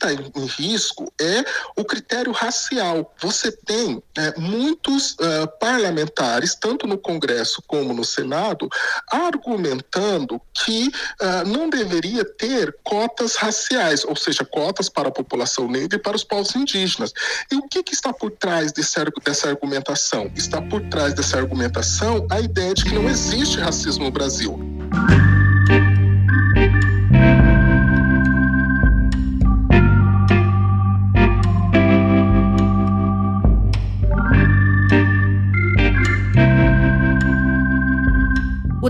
está em, em, risco é o critério racial. Você tem é, muitos uh, parlamentares, tanto no Congresso como no Senado, argumentando que uh, não deveria ter cotas raciais, ou seja, cotas para a população negra e para os povos indígenas. E o que, que está por trás desse, dessa argumentação? Está por trás dessa argumentação a ideia de que não existe racismo no Brasil.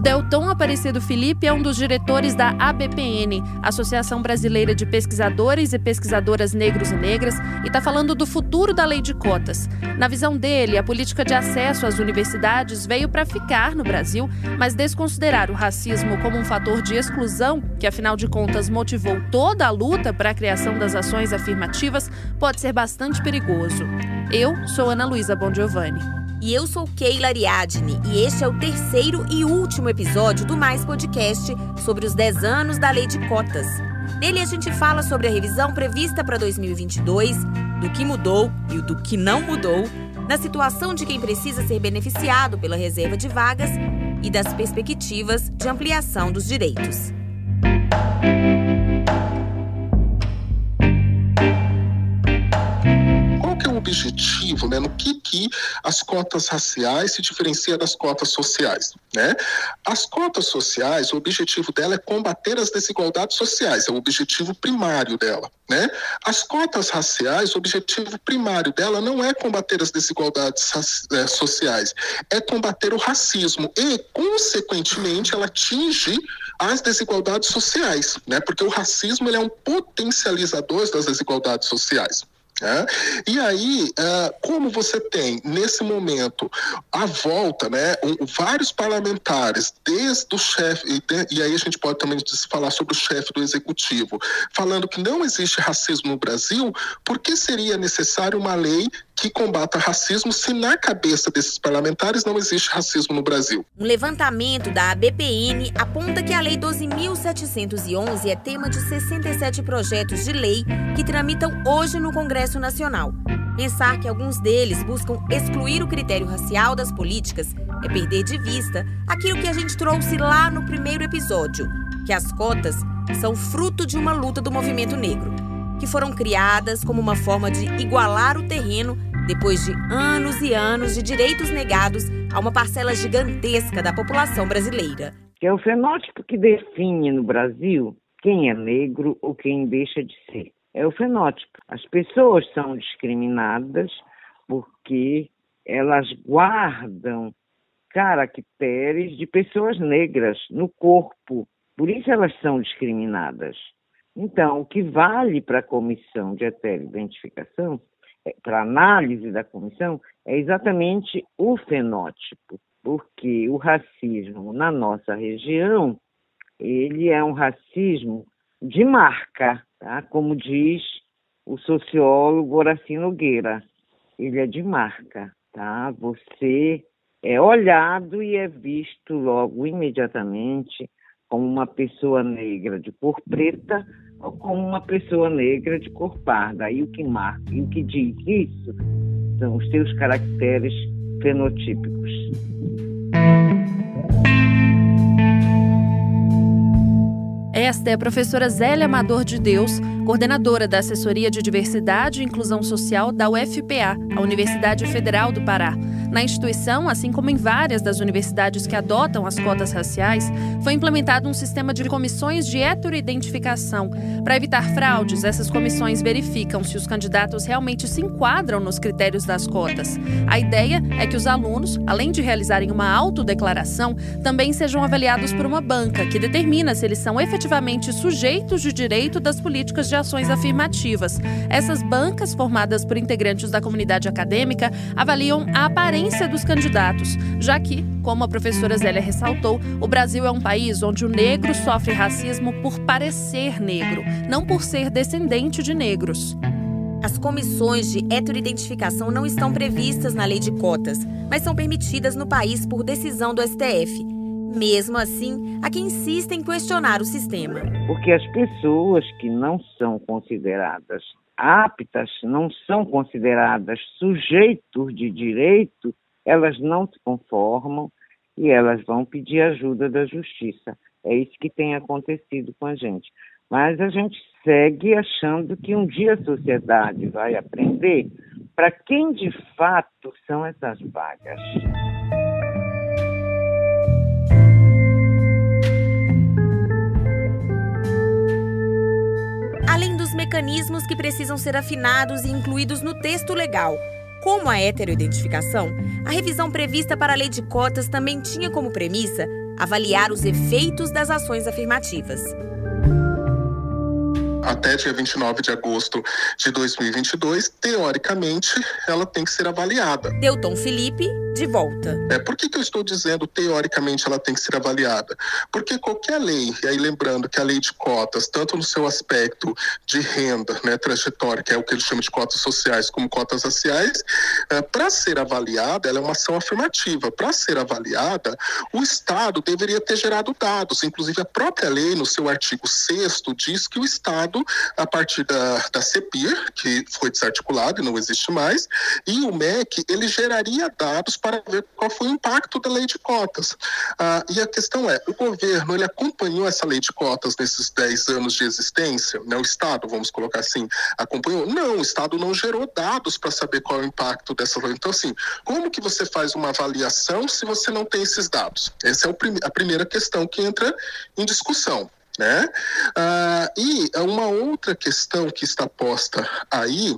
O Delton Aparecido Felipe é um dos diretores da ABPN, Associação Brasileira de Pesquisadores e Pesquisadoras Negros e Negras, e está falando do futuro da lei de cotas. Na visão dele, a política de acesso às universidades veio para ficar no Brasil, mas desconsiderar o racismo como um fator de exclusão, que afinal de contas motivou toda a luta para a criação das ações afirmativas, pode ser bastante perigoso. Eu sou Ana Luísa Bongiovanni. E eu sou Keila Ariadne e este é o terceiro e último episódio do Mais Podcast sobre os 10 anos da Lei de Cotas. Nele a gente fala sobre a revisão prevista para 2022, do que mudou e do que não mudou, na situação de quem precisa ser beneficiado pela reserva de vagas e das perspectivas de ampliação dos direitos. Objetivo, né, no que, que as cotas raciais se diferenciam das cotas sociais. Né? As cotas sociais, o objetivo dela é combater as desigualdades sociais, é o objetivo primário dela. Né? As cotas raciais, o objetivo primário dela não é combater as desigualdades é, sociais, é combater o racismo e, consequentemente, ela atinge as desigualdades sociais, né? porque o racismo ele é um potencializador das desigualdades sociais. É? E aí, uh, como você tem nesse momento a volta, né, vários parlamentares, desde o chefe, e, aí a gente pode também falar sobre o chefe do executivo, falando que não existe racismo no Brasil, por que seria necessário uma lei que combata racismo se na cabeça desses parlamentares não existe racismo no Brasil. Um levantamento da ABPN aponta que a Lei 12.711 é tema de 67 projetos de lei que tramitam hoje no Congresso Nacional. Pensar que alguns deles buscam excluir o critério racial das políticas é perder de vista aquilo que a gente trouxe lá no primeiro episódio, que as cotas são fruto de uma luta do movimento negro, que foram criadas como uma forma de igualar o terreno depois de anos e anos de direitos negados a uma parcela gigantesca da população brasileira. É o fenótipo que define no Brasil quem é negro ou quem deixa de ser. É o fenótipo. As pessoas são discriminadas porque elas guardam caracteres de pessoas negras no corpo. Por isso elas são discriminadas. Então, o que vale para a comissão de heteroidentificação para análise da comissão é exatamente o fenótipo, porque o racismo na nossa região ele é um racismo de marca, tá? como diz o sociólogo Horaci Nogueira, ele é de marca, tá? Você é olhado e é visto logo imediatamente como uma pessoa negra de cor preta ou como uma pessoa negra de cor parda. E o que marca, e o que diz isso são os seus caracteres fenotípicos. Esta é a professora Zélia Amador de Deus, coordenadora da Assessoria de Diversidade e Inclusão Social da UFPA, a Universidade Federal do Pará. Na instituição, assim como em várias das universidades que adotam as cotas raciais, foi implementado um sistema de comissões de heteroidentificação. Para evitar fraudes, essas comissões verificam se os candidatos realmente se enquadram nos critérios das cotas. A ideia é que os alunos, além de realizarem uma autodeclaração, também sejam avaliados por uma banca que determina se eles são efetivamente sujeitos de direito das políticas de ações afirmativas. Essas bancas, formadas por integrantes da comunidade acadêmica, avaliam a aparência aparência dos candidatos, já que, como a professora Zélia ressaltou, o Brasil é um país onde o negro sofre racismo por parecer negro, não por ser descendente de negros. As comissões de heteroidentificação não estão previstas na lei de cotas, mas são permitidas no país por decisão do STF. Mesmo assim, há quem insista em questionar o sistema. Porque as pessoas que não são consideradas aptas, não são consideradas sujeitos de direito, elas não se conformam e elas vão pedir ajuda da justiça. É isso que tem acontecido com a gente. Mas a gente segue achando que um dia a sociedade vai aprender para quem de fato são essas vagas. Mecanismos que precisam ser afinados e incluídos no texto legal, como a heteroidentificação, a revisão prevista para a lei de cotas também tinha como premissa avaliar os efeitos das ações afirmativas até dia 29 de agosto de 2022, teoricamente, ela tem que ser avaliada. Delton Felipe, de volta. É, por que, que eu estou dizendo teoricamente ela tem que ser avaliada? Porque qualquer lei, e aí lembrando que a lei de cotas, tanto no seu aspecto de renda, né, trajetória, que é o que eles chamam de cotas sociais, como cotas raciais, é, para ser avaliada, ela é uma ação afirmativa. Para ser avaliada, o Estado deveria ter gerado dados. Inclusive, a própria lei, no seu artigo 6 diz que o Estado, a partir da, da CEPIR, que foi desarticulado e não existe mais, e o MEC, ele geraria dados para ver qual foi o impacto da lei de cotas. Ah, e a questão é, o governo ele acompanhou essa lei de cotas nesses 10 anos de existência? Né? O Estado, vamos colocar assim, acompanhou? Não, o Estado não gerou dados para saber qual é o impacto dessa lei. Então, assim, como que você faz uma avaliação se você não tem esses dados? Essa é a primeira questão que entra em discussão. Né? Ah, e uma outra questão que está posta aí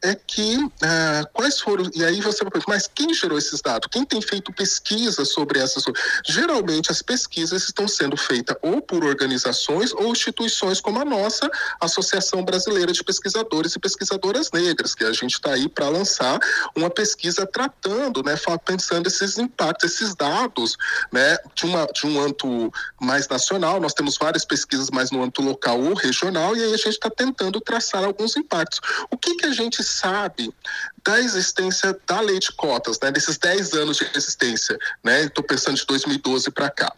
é que ah, quais foram. E aí você vai perguntar, mas quem gerou esses dados? Quem tem feito pesquisa sobre essas Geralmente as pesquisas estão sendo feitas ou por organizações ou instituições como a nossa Associação Brasileira de Pesquisadores e Pesquisadoras Negras, que a gente está aí para lançar uma pesquisa tratando, né, pensando esses impactos, esses dados né, de, uma, de um âmbito mais nacional. Nós temos várias pesquisas pesquisas mais no âmbito local ou regional, e aí a gente está tentando traçar alguns impactos. O que, que a gente sabe da existência da lei de cotas, né, desses 10 anos de existência, né, estou pensando de 2012 para cá.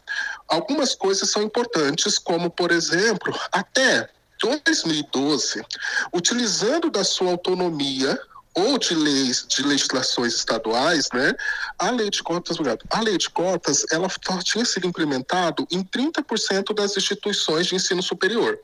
Algumas coisas são importantes, como, por exemplo, até 2012, utilizando da sua autonomia ou de leis, de legislações estaduais, né? A lei de cotas, a lei de cotas, ela tinha sido implementado em 30% das instituições de ensino superior.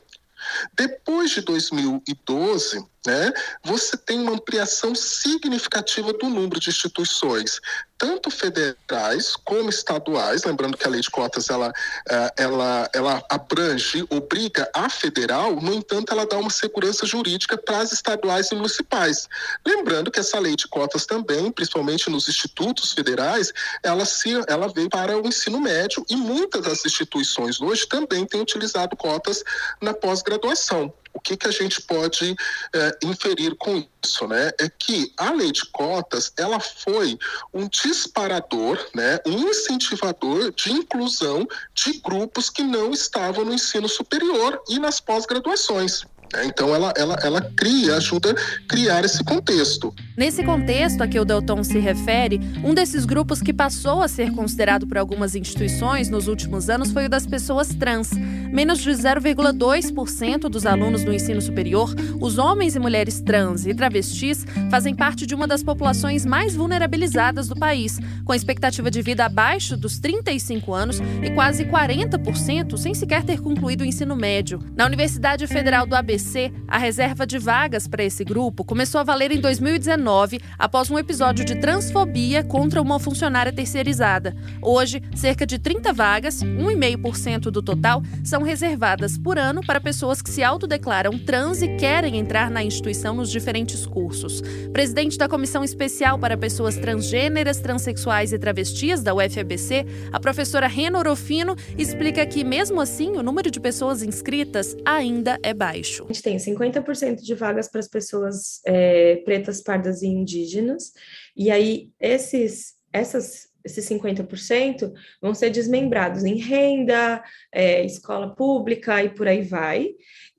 Depois de 2012, né, você tem uma ampliação significativa do número de instituições, tanto federais como estaduais. Lembrando que a lei de cotas ela, é, ela, ela abrange, obriga a federal, no entanto, ela dá uma segurança jurídica para as estaduais e municipais. Lembrando que essa lei de cotas também, principalmente nos institutos federais, ela, se, ela veio para o ensino médio e muitas das instituições hoje também têm utilizado cotas na pós-graduação. O que, que a gente pode é, inferir com isso, né? É que a lei de cotas ela foi um disparador, né? Um incentivador de inclusão de grupos que não estavam no ensino superior e nas pós-graduações. Né? Então ela, ela, ela cria, ajuda a criar esse contexto. Nesse contexto a que o Delton se refere, um desses grupos que passou a ser considerado por algumas instituições nos últimos anos foi o das pessoas trans. Menos de 0,2% dos alunos do ensino superior, os homens e mulheres trans e travestis, fazem parte de uma das populações mais vulnerabilizadas do país, com expectativa de vida abaixo dos 35 anos e quase 40% sem sequer ter concluído o ensino médio. Na Universidade Federal do ABC, a reserva de vagas para esse grupo começou a valer em 2019, após um episódio de transfobia contra uma funcionária terceirizada. Hoje, cerca de 30 vagas, 1,5% do total, são reservadas por ano para pessoas que se autodeclaram trans e querem entrar na instituição nos diferentes cursos. Presidente da Comissão Especial para Pessoas Transgêneras, Transsexuais e Travestis da UFABC, a professora Rena Orofino explica que, mesmo assim, o número de pessoas inscritas ainda é baixo gente tem 50% de vagas para as pessoas é, pretas, pardas e indígenas, e aí esses, essas, esses 50% vão ser desmembrados em renda, é, escola pública e por aí vai.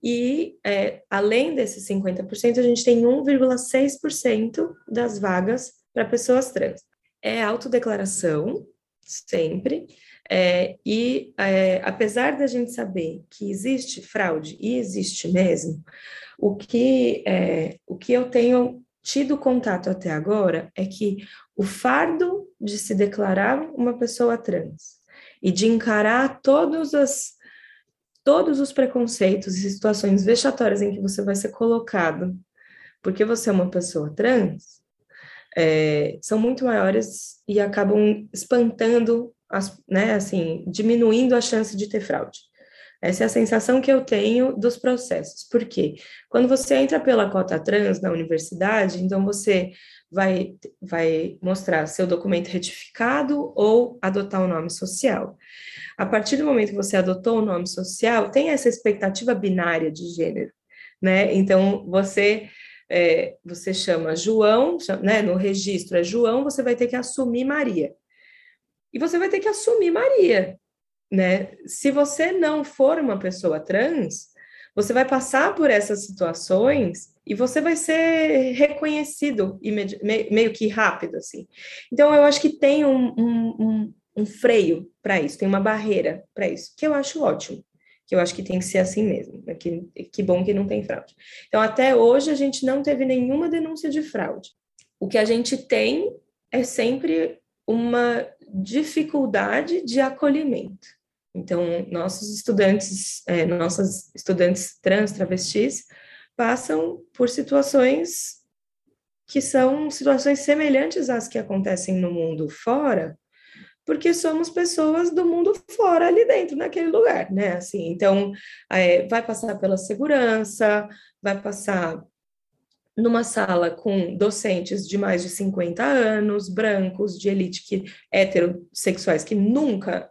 E é, além desses 50%, a gente tem 1,6% das vagas para pessoas trans. É autodeclaração, sempre. É, e é, apesar da gente saber que existe fraude, e existe mesmo, o que, é, o que eu tenho tido contato até agora é que o fardo de se declarar uma pessoa trans e de encarar todos, as, todos os preconceitos e situações vexatórias em que você vai ser colocado porque você é uma pessoa trans, é, são muito maiores e acabam espantando, as, né, assim, diminuindo a chance de ter fraude. Essa é a sensação que eu tenho dos processos. Por quê? Quando você entra pela cota trans na universidade, então você vai, vai mostrar seu documento retificado ou adotar o um nome social. A partir do momento que você adotou o nome social, tem essa expectativa binária de gênero, né? Então, você é, você chama João, né, no registro é João, você vai ter que assumir Maria. E você vai ter que assumir Maria, né? Se você não for uma pessoa trans, você vai passar por essas situações e você vai ser reconhecido meio que rápido, assim. Então, eu acho que tem um, um, um, freio para isso, tem uma barreira para isso, que eu acho ótimo que eu acho que tem que ser assim mesmo. Né? Que, que bom que não tem fraude. Então, até hoje, a gente não teve nenhuma denúncia de fraude. O que a gente tem é sempre uma dificuldade de acolhimento. Então, nossos estudantes, é, nossas estudantes trans, travestis, passam por situações que são situações semelhantes às que acontecem no mundo fora, porque somos pessoas do mundo fora ali dentro, naquele lugar, né? Assim, então, é, vai passar pela segurança, vai passar numa sala com docentes de mais de 50 anos, brancos, de elite, que heterossexuais, que nunca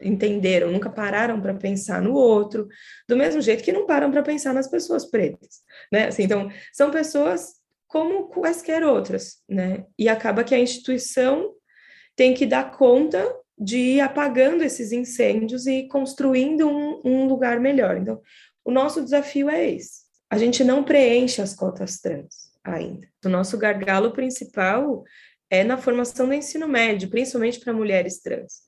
entenderam, nunca pararam para pensar no outro, do mesmo jeito que não param para pensar nas pessoas pretas, né? Assim, então, são pessoas como quaisquer outras, né? E acaba que a instituição tem que dar conta de ir apagando esses incêndios e construindo um, um lugar melhor. Então, o nosso desafio é esse. A gente não preenche as cotas trans ainda. O nosso gargalo principal é na formação do ensino médio, principalmente para mulheres trans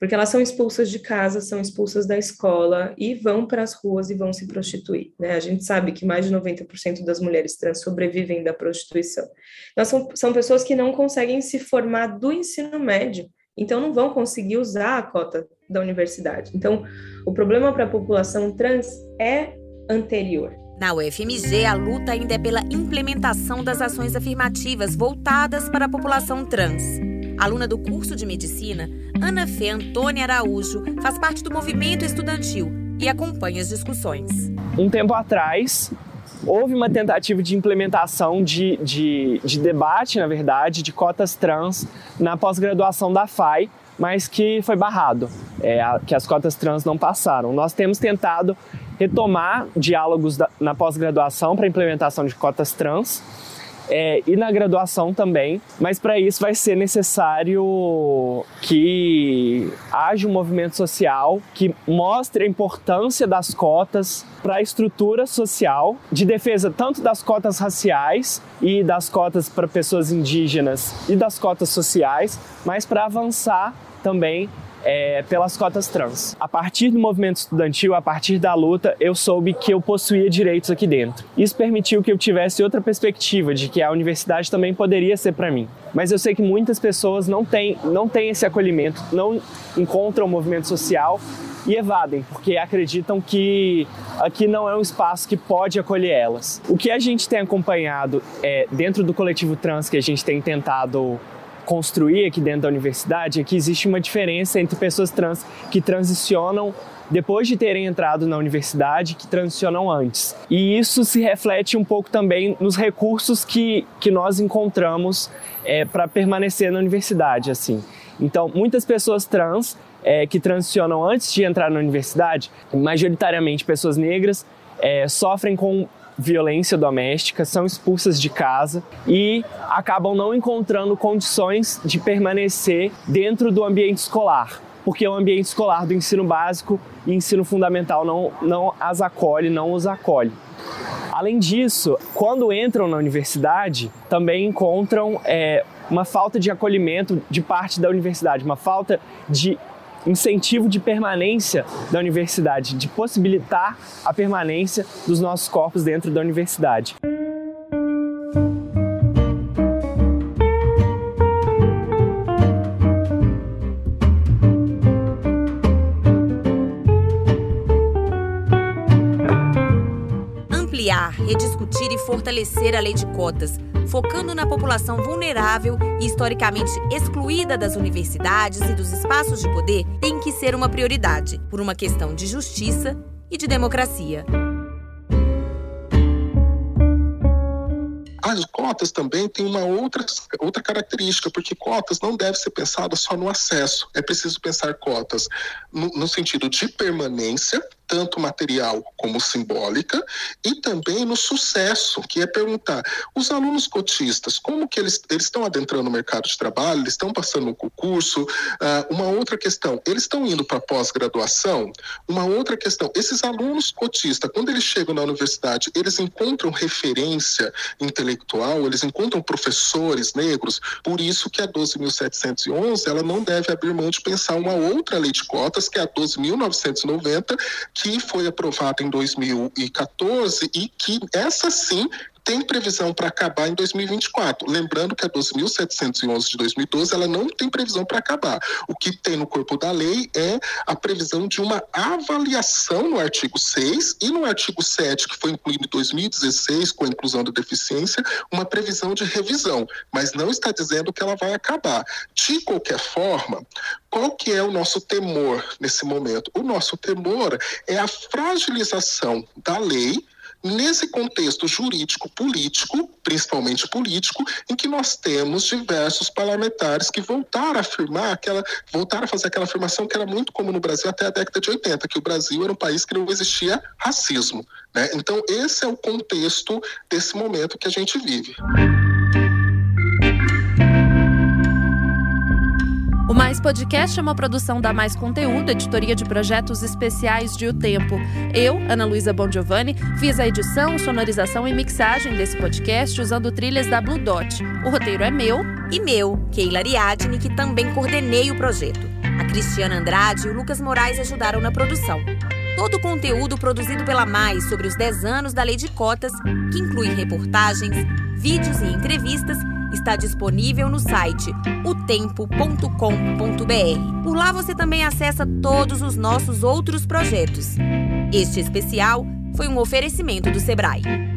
porque elas são expulsas de casa, são expulsas da escola e vão para as ruas e vão se prostituir. Né? A gente sabe que mais de 90% das mulheres trans sobrevivem da prostituição. Então, são, são pessoas que não conseguem se formar do ensino médio, então não vão conseguir usar a cota da universidade. Então, o problema para a população trans é anterior. Na UFMG, a luta ainda é pela implementação das ações afirmativas voltadas para a população trans. Aluna do curso de medicina, Ana Fê Antônia Araújo faz parte do movimento estudantil e acompanha as discussões. Um tempo atrás, houve uma tentativa de implementação de, de, de debate, na verdade, de cotas trans na pós-graduação da FAI, mas que foi barrado, é, que as cotas trans não passaram. Nós temos tentado retomar diálogos da, na pós-graduação para implementação de cotas trans é, e na graduação também, mas para isso vai ser necessário que haja um movimento social que mostre a importância das cotas para a estrutura social de defesa tanto das cotas raciais e das cotas para pessoas indígenas e das cotas sociais, mas para avançar também é, pelas cotas trans. A partir do movimento estudantil, a partir da luta, eu soube que eu possuía direitos aqui dentro. Isso permitiu que eu tivesse outra perspectiva de que a universidade também poderia ser para mim. Mas eu sei que muitas pessoas não têm, não têm esse acolhimento, não encontram o movimento social e evadem, porque acreditam que aqui não é um espaço que pode acolher elas. O que a gente tem acompanhado é, dentro do coletivo trans que a gente tem tentado construir aqui dentro da universidade é que existe uma diferença entre pessoas trans que transicionam depois de terem entrado na universidade que transicionam antes. E isso se reflete um pouco também nos recursos que, que nós encontramos é, para permanecer na universidade. assim. Então, muitas pessoas trans é, que transicionam antes de entrar na universidade, majoritariamente pessoas negras, é, sofrem com violência doméstica, são expulsas de casa e acabam não encontrando condições de permanecer dentro do ambiente escolar, porque o ambiente escolar do ensino básico e ensino fundamental não, não as acolhe, não os acolhe. Além disso, quando entram na universidade, também encontram é, uma falta de acolhimento de parte da universidade, uma falta de incentivo de permanência da universidade, de possibilitar a permanência dos nossos corpos dentro da universidade. Rediscutir e fortalecer a lei de cotas focando na população vulnerável e historicamente excluída das universidades e dos espaços de poder, tem que ser uma prioridade, por uma questão de justiça e de democracia. As cotas também têm uma outra, outra característica, porque cotas não devem ser pensadas só no acesso. É preciso pensar cotas no, no sentido de permanência, tanto material como simbólica, e também no sucesso, que é perguntar, os alunos cotistas, como que eles, eles estão adentrando o mercado de trabalho, eles estão passando um concurso? Uh, uma outra questão, eles estão indo para pós-graduação? Uma outra questão, esses alunos cotistas, quando eles chegam na universidade, eles encontram referência intelectual, eles encontram professores negros, por isso que a 12.711, ela não deve abrir mão de pensar uma outra lei de cotas, que é a 12.990, que foi aprovada em 2014 e que essa sim tem previsão para acabar em 2024. Lembrando que a 12.711 de 2012 ela não tem previsão para acabar. O que tem no corpo da lei é a previsão de uma avaliação no artigo 6 e no artigo 7, que foi incluído em 2016 com a inclusão da deficiência, uma previsão de revisão, mas não está dizendo que ela vai acabar. De qualquer forma, qual que é o nosso temor nesse momento? O nosso temor é a fragilização da lei nesse contexto jurídico político, principalmente político, em que nós temos diversos parlamentares que voltaram a afirmar aquela, voltaram a fazer aquela afirmação que era muito comum no Brasil até a década de 80, que o Brasil era um país que não existia racismo. Né? Então, esse é o contexto desse momento que a gente vive. O Mais Podcast é uma produção da Mais Conteúdo, editoria de projetos especiais de O Tempo. Eu, Ana Luísa Bongiovanni, fiz a edição, sonorização e mixagem desse podcast usando trilhas da Blue Dot. O roteiro é meu. E meu, Keila Ariadne, que também coordenei o projeto. A Cristiana Andrade e o Lucas Moraes ajudaram na produção. Todo o conteúdo produzido pela Mais sobre os 10 anos da Lei de Cotas, que inclui reportagens, vídeos e entrevistas, está disponível no site otempo.com.br. Por lá você também acessa todos os nossos outros projetos. Este especial foi um oferecimento do Sebrae.